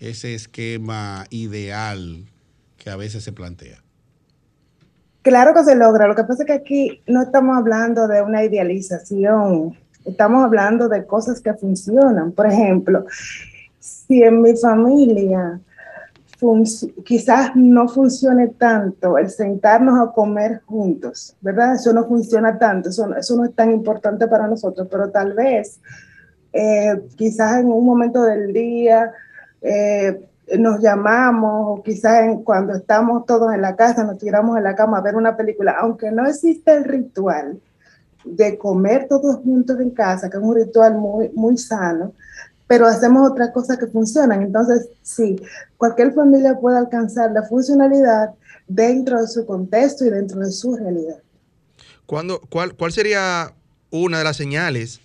ese esquema ideal que a veces se plantea. Claro que se logra. Lo que pasa es que aquí no estamos hablando de una idealización, estamos hablando de cosas que funcionan. Por ejemplo, si en mi familia quizás no funcione tanto el sentarnos a comer juntos, ¿verdad? Eso no funciona tanto, eso, no- eso no es tan importante para nosotros, pero tal vez eh, quizás en un momento del día eh, nos llamamos o quizás en- cuando estamos todos en la casa nos tiramos en la cama a ver una película, aunque no existe el ritual de comer todos juntos en casa, que es un ritual muy, muy sano, pero hacemos otras cosas que funcionan. Entonces, sí, cualquier familia puede alcanzar la funcionalidad dentro de su contexto y dentro de su realidad. ¿Cuándo- cuál, ¿Cuál sería una de las señales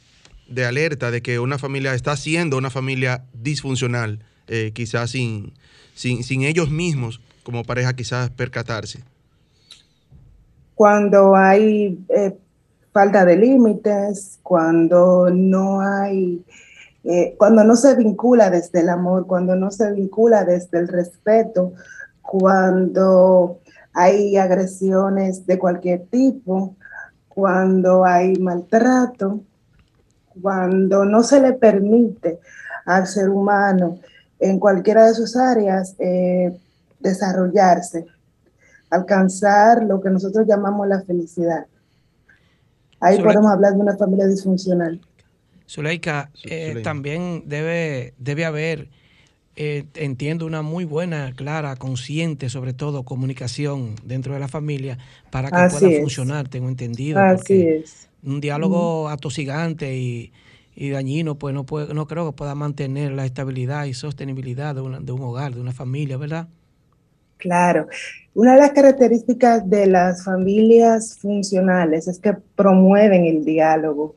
de alerta de que una familia está siendo una familia disfuncional, eh, quizás sin, sin, sin ellos mismos como pareja quizás percatarse? cuando hay eh, falta de límites, cuando no hay, eh, cuando no se vincula desde el amor, cuando no se vincula desde el respeto, cuando hay agresiones de cualquier tipo, cuando hay maltrato, cuando no se le permite al ser humano en cualquiera de sus áreas eh, desarrollarse, alcanzar lo que nosotros llamamos la felicidad. Ahí podemos hablar de una familia disfuncional. Zuleika, eh, Zuleika. también debe, debe haber, eh, entiendo, una muy buena, clara, consciente, sobre todo, comunicación dentro de la familia para que Así pueda es. funcionar, tengo entendido. Así porque es. Un diálogo atosigante y, y dañino, pues no, puede, no creo que pueda mantener la estabilidad y sostenibilidad de, una- de un hogar, de una familia, ¿verdad? Claro. Una de las características de las familias funcionales es que promueven el diálogo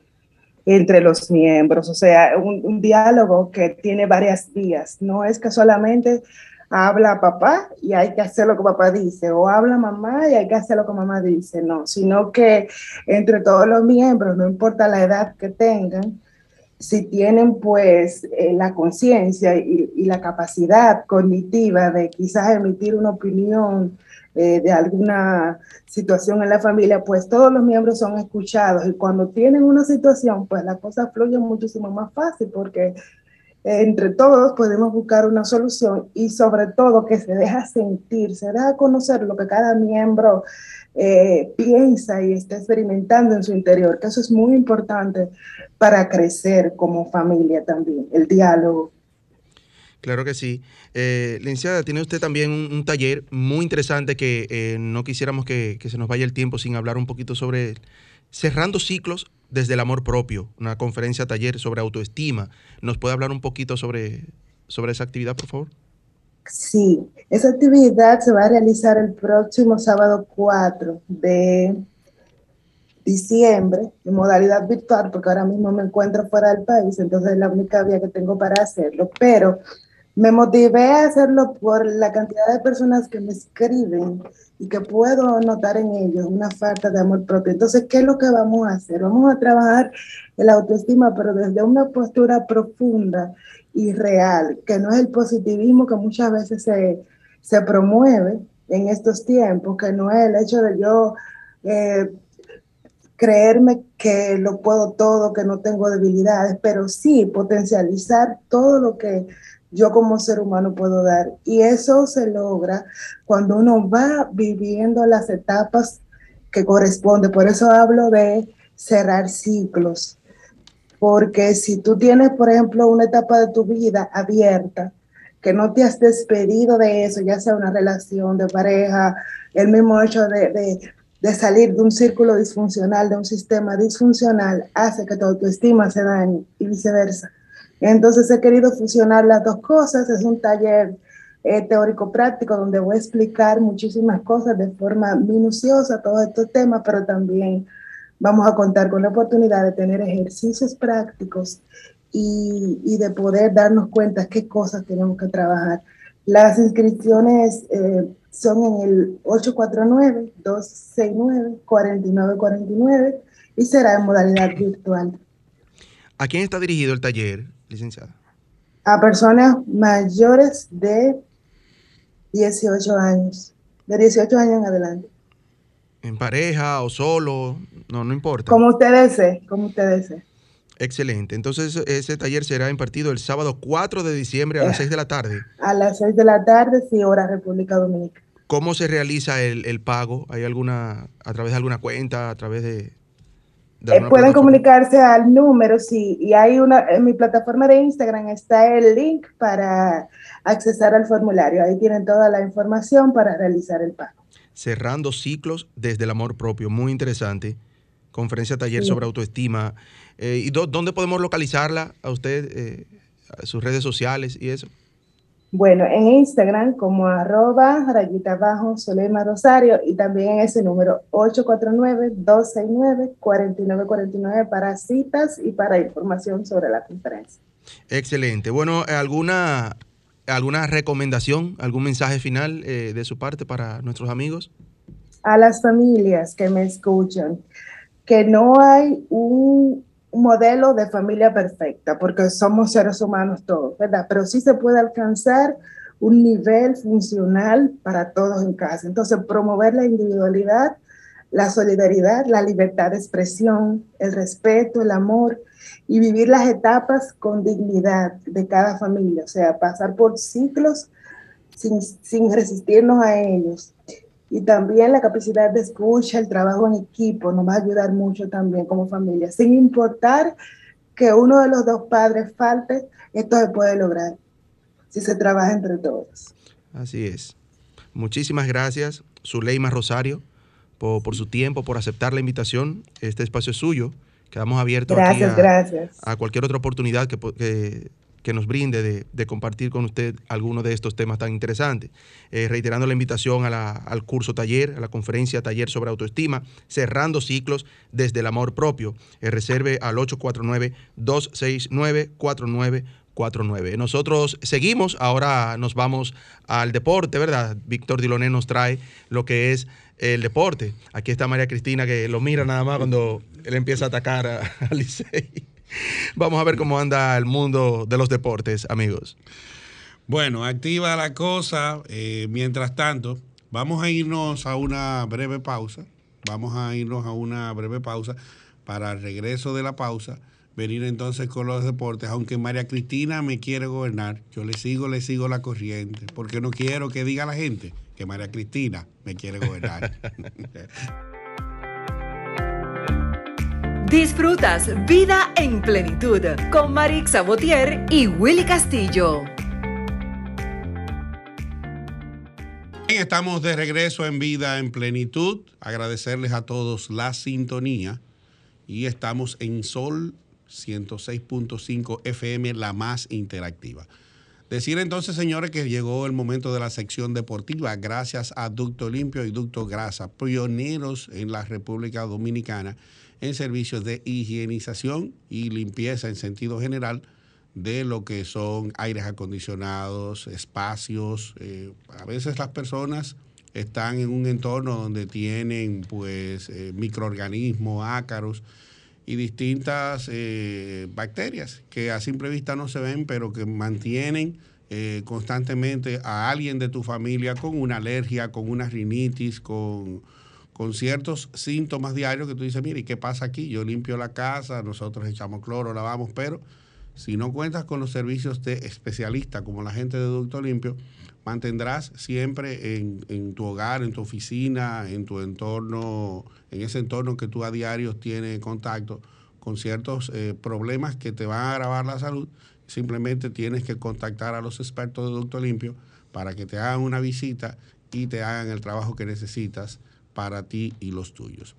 entre los miembros, o sea, un, diálogo que tiene varias vías. No es que solamente habla papá y hay que hacer lo que papá dice, o habla mamá y hay que hacer lo que mamá dice, no, sino que entre todos los miembros, no importa la edad que tengan, si tienen pues eh, la conciencia y, la capacidad cognitiva de quizás emitir una opinión eh, de alguna situación en la familia, pues todos los miembros son escuchados. Y cuando tienen una situación, pues la cosa fluye muchísimo más fácil porque entre todos podemos buscar una solución y sobre todo que se deja sentir, se deja conocer lo que cada miembro eh, piensa y está experimentando en su interior, que eso es muy importante para crecer como familia también, el diálogo. Claro que sí. Eh, tiene usted también un, taller muy interesante que eh, no quisiéramos que, que se nos vaya el tiempo sin hablar un poquito sobre. Cerrando ciclos desde el amor propio, una conferencia taller sobre autoestima. ¿Nos puede hablar un poquito sobre, sobre esa actividad, por favor? Sí, esa actividad se va a realizar el próximo sábado 4 de diciembre en modalidad virtual, porque ahora mismo me encuentro fuera del país, entonces es la única vía que tengo para hacerlo. Pero me motivé a hacerlo por la cantidad de personas que me escriben y que puedo notar en ellos una falta de amor propio. Entonces, ¿qué es lo que vamos a hacer? Vamos a trabajar el autoestima, pero desde una postura profunda y real, que no es el positivismo que muchas veces se, se promueve en estos tiempos, que no es el hecho de yo eh, creerme que lo puedo todo, que no tengo debilidades, pero sí potencializar todo lo que yo como ser humano puedo dar. Y eso se logra cuando uno va viviendo las etapas que corresponden. Por eso hablo de cerrar ciclos. Porque si tú tienes, por ejemplo, una etapa de tu vida abierta, que no te has despedido de eso, ya sea una relación de pareja, el mismo hecho de, de salir de un círculo disfuncional, de un sistema disfuncional, hace que tu autoestima se dañe y viceversa. Entonces he querido fusionar las dos cosas. Es un taller eh, teórico-práctico donde voy a explicar muchísimas cosas de forma minuciosa, todos estos temas, pero también vamos a contar con la oportunidad de tener ejercicios prácticos y, y de poder darnos cuenta qué cosas tenemos que trabajar. Las inscripciones eh, son en el 849-269-4949 y será en modalidad virtual. ¿A quién está dirigido el taller? licenciada? A personas mayores de 18 años, de 18 años en adelante. ¿En pareja o solo? No, no importa. Como usted desee, como usted desee. Excelente. Entonces, ese taller será impartido el sábado 4 de diciembre a las 6 de la tarde. A las 6 de la tarde, sí, hora República Dominicana. ¿Cómo se realiza el, el pago? ¿Hay alguna, a través de alguna cuenta, a través de, eh, pueden comunicarse al número, sí, y hay una, en mi plataforma de Instagram está el link para accesar al formulario. Ahí tienen toda la información para realizar el pago. Cerrando ciclos desde el amor propio, muy interesante. Conferencia taller sobre autoestima. Eh, ¿Y dónde podemos localizarla a usted, eh, sus redes sociales y eso? Bueno, en Instagram como arroba rayita abajo Solema Rosario y también en ese número 849-269-4949 para citas y para información sobre la conferencia. Excelente. Bueno, ¿alguna, alguna recomendación, algún mensaje final eh, de su parte para nuestros amigos? A las familias que me escuchan, que no hay un modelo de familia perfecta, porque somos seres humanos todos, ¿verdad? Pero sí se puede alcanzar un nivel funcional para todos en casa. Entonces, promover la individualidad, la solidaridad, la libertad de expresión, el respeto, el amor y vivir las etapas con dignidad de cada familia, o sea, pasar por ciclos sin, sin resistirnos a ellos y también la capacidad de escucha, el trabajo en equipo nos va a ayudar mucho también como familia. Sin importar que uno de los dos padres falte, esto se puede lograr si se trabaja entre todos. Así es. Muchísimas gracias, Zuleima Rosario, por, su tiempo, por aceptar la invitación. Este espacio es suyo. Quedamos abiertos gracias, aquí a, gracias. a cualquier otra oportunidad que, que que nos brinde de, compartir con usted alguno de estos temas tan interesantes. Eh, reiterando la invitación al curso taller, a la conferencia taller sobre autoestima, cerrando ciclos desde el amor propio. Eh, reserve al 849-269-4949. Nosotros seguimos, ahora nos vamos al deporte, ¿verdad? Víctor Diloné nos trae lo que es el deporte. Aquí está María Cristina que lo mira nada más cuando él empieza a atacar a, a Licey. Vamos a ver cómo anda el mundo de los deportes, amigos. Bueno, activa la cosa. Eh, mientras tanto, vamos a irnos a una breve pausa. Vamos a irnos a una breve pausa para el regreso de la pausa. Venir entonces con los deportes. Aunque María Cristina me quiere gobernar, yo le sigo, le sigo la corriente. Porque no quiero que diga la gente que María Cristina me quiere gobernar. Disfrutas Vida en Plenitud con Marix Sabotier y Willy Castillo. Estamos de regreso en Vida en Plenitud. Agradecerles a todos la sintonía. Y estamos en Sol 106.5 FM, la más interactiva. Decir entonces, señores, que llegó el momento de la sección deportiva, gracias a Ducto Limpio y Ducto Grasa, pioneros en la República Dominicana en servicios de higienización y limpieza en sentido general de lo que son aires acondicionados, espacios. eh, a veces las personas están en un entorno donde tienen pues eh, microorganismos, ácaros y distintas eh, bacterias que a simple vista no se ven, pero que mantienen eh, constantemente a alguien de tu familia con una alergia, con una rinitis, con, con ciertos síntomas diarios que tú dices, mire, ¿y qué pasa aquí? Yo limpio la casa, nosotros echamos cloro, lavamos, pero si no cuentas con los servicios de especialistas como la gente de Ducto Limpio, mantendrás siempre en, tu hogar, en tu oficina, en tu entorno, en ese entorno que tú a diario tienes contacto con ciertos eh, problemas que te van a agravar la salud. Simplemente tienes que contactar a los expertos de Ducto Limpio para que te hagan una visita y te hagan el trabajo que necesitas para ti y los tuyos.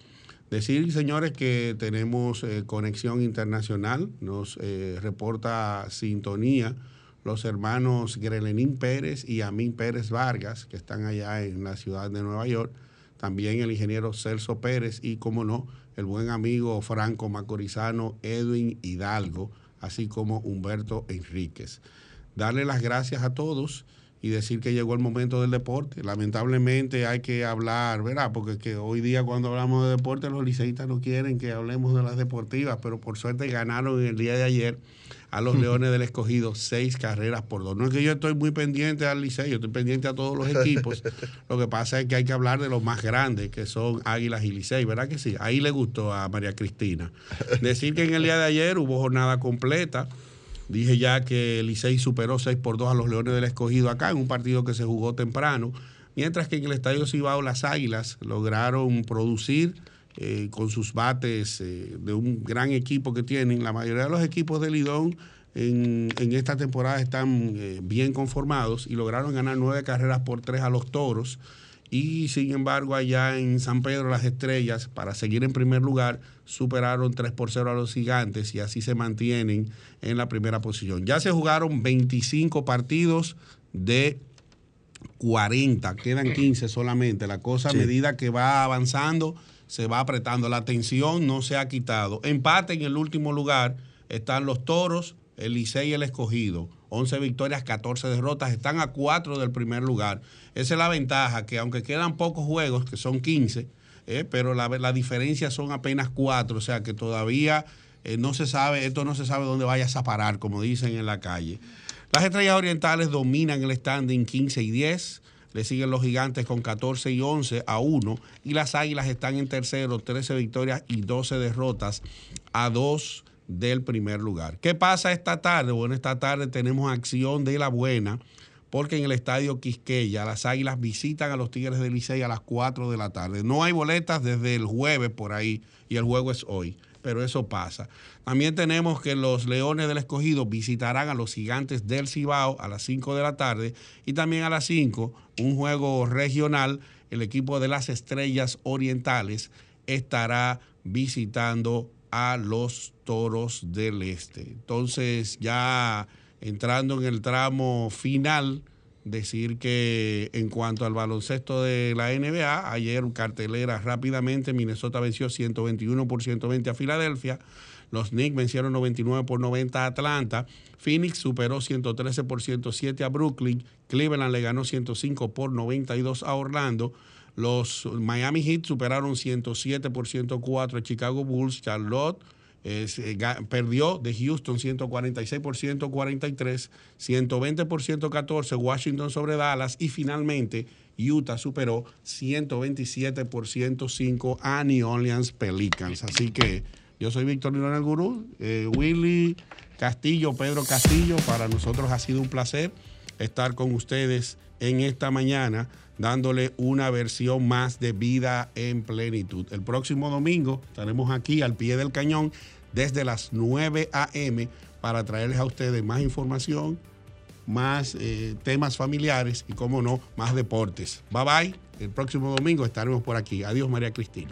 Decir, señores, que tenemos eh, conexión internacional, nos eh, reporta sintonía los hermanos Grelenín Pérez y Amín Pérez Vargas, que están allá en la ciudad de Nueva York. También el ingeniero Celso Pérez y, como no, el buen amigo Franco Macorizano Edwin Hidalgo, así como Humberto Enríquez. Darle las gracias a todos y decir que llegó el momento del deporte. Lamentablemente hay que hablar, ¿verdad? Porque que hoy día cuando hablamos de deporte los liceístas no quieren que hablemos de las deportivas, pero por suerte ganaron en el día de ayer a los Leones del Escogido seis carreras por dos. No es que yo estoy muy pendiente al liceo, yo estoy pendiente a todos los equipos. Lo que pasa es que hay que hablar de los más grandes, que son Águilas y Licey, ¿verdad que sí? Ahí le gustó a María Cristina. Decir que en el día de ayer hubo jornada completa. Dije ya que el Licey superó 6 por 2 a los Leones del Escogido acá en un partido que se jugó temprano, mientras que en el Estadio Cibao las Águilas lograron producir eh, con sus bates eh, de un gran equipo que tienen. La mayoría de los equipos de Lidón en, en esta temporada están eh, bien conformados y lograron ganar nueve carreras por tres a los Toros. Y sin embargo, allá en San Pedro, las estrellas, para seguir en primer lugar, superaron 3 por 0 a los gigantes y así se mantienen en la primera posición. Ya se jugaron 25 partidos de 40, quedan 15 solamente. La cosa a medida que va avanzando se va apretando. La tensión no se ha quitado. Empate en el último lugar están los toros, el Licey y el escogido. 11 victorias, 14 derrotas. Están a 4 del primer lugar. Esa es la ventaja, que aunque quedan pocos juegos, que son 15, eh, pero la, la diferencia son apenas 4. O sea que todavía eh, no se sabe, esto no se sabe dónde vayas a parar, como dicen en la calle. Las estrellas orientales dominan el standing 15 y 10. Le siguen los gigantes con 14 y 11 a 1. Y las águilas están en tercero, 13 victorias y 12 derrotas a 2 del primer lugar. ¿Qué pasa esta tarde? Bueno, esta tarde tenemos acción de la buena, porque en el estadio Quisqueya las águilas visitan a los Tigres del Licey a las 4 de la tarde. No hay boletas desde el jueves por ahí, y el juego es hoy pero eso pasa. También tenemos que los Leones del Escogido visitarán a los Gigantes del Cibao a las 5 de la tarde y también a las 5 un juego regional. El equipo de las Estrellas Orientales estará visitando a los Toros del Este. Entonces ya entrando en el tramo final, decir que en cuanto al baloncesto de la NBA, ayer cartelera rápidamente, Minnesota venció 121 por 120 a Filadelfia, los Knicks vencieron 99 por 90 a Atlanta, Phoenix superó 113 por 107 a Brooklyn, Cleveland le ganó 105 por 92 a Orlando, los Miami Heat superaron 107 por 104 a Chicago Bulls, Charlotte eh, perdió de Houston 146 por 143, 120 por 114 Washington sobre Dallas y finalmente Utah superó 127 por 105 a New Orleans Pelicans. Así que yo soy Víctor Leonel Gurú, eh, Willy Castillo, Pedro Castillo, para nosotros ha sido un placer estar con ustedes en esta mañana dándole una versión más de vida en plenitud. El próximo domingo estaremos aquí al pie del cañón desde las 9 a.m. para traerles a ustedes más información, más eh, temas familiares y, como no, más deportes. Bye bye. El próximo domingo estaremos por aquí. Adiós, María Cristina.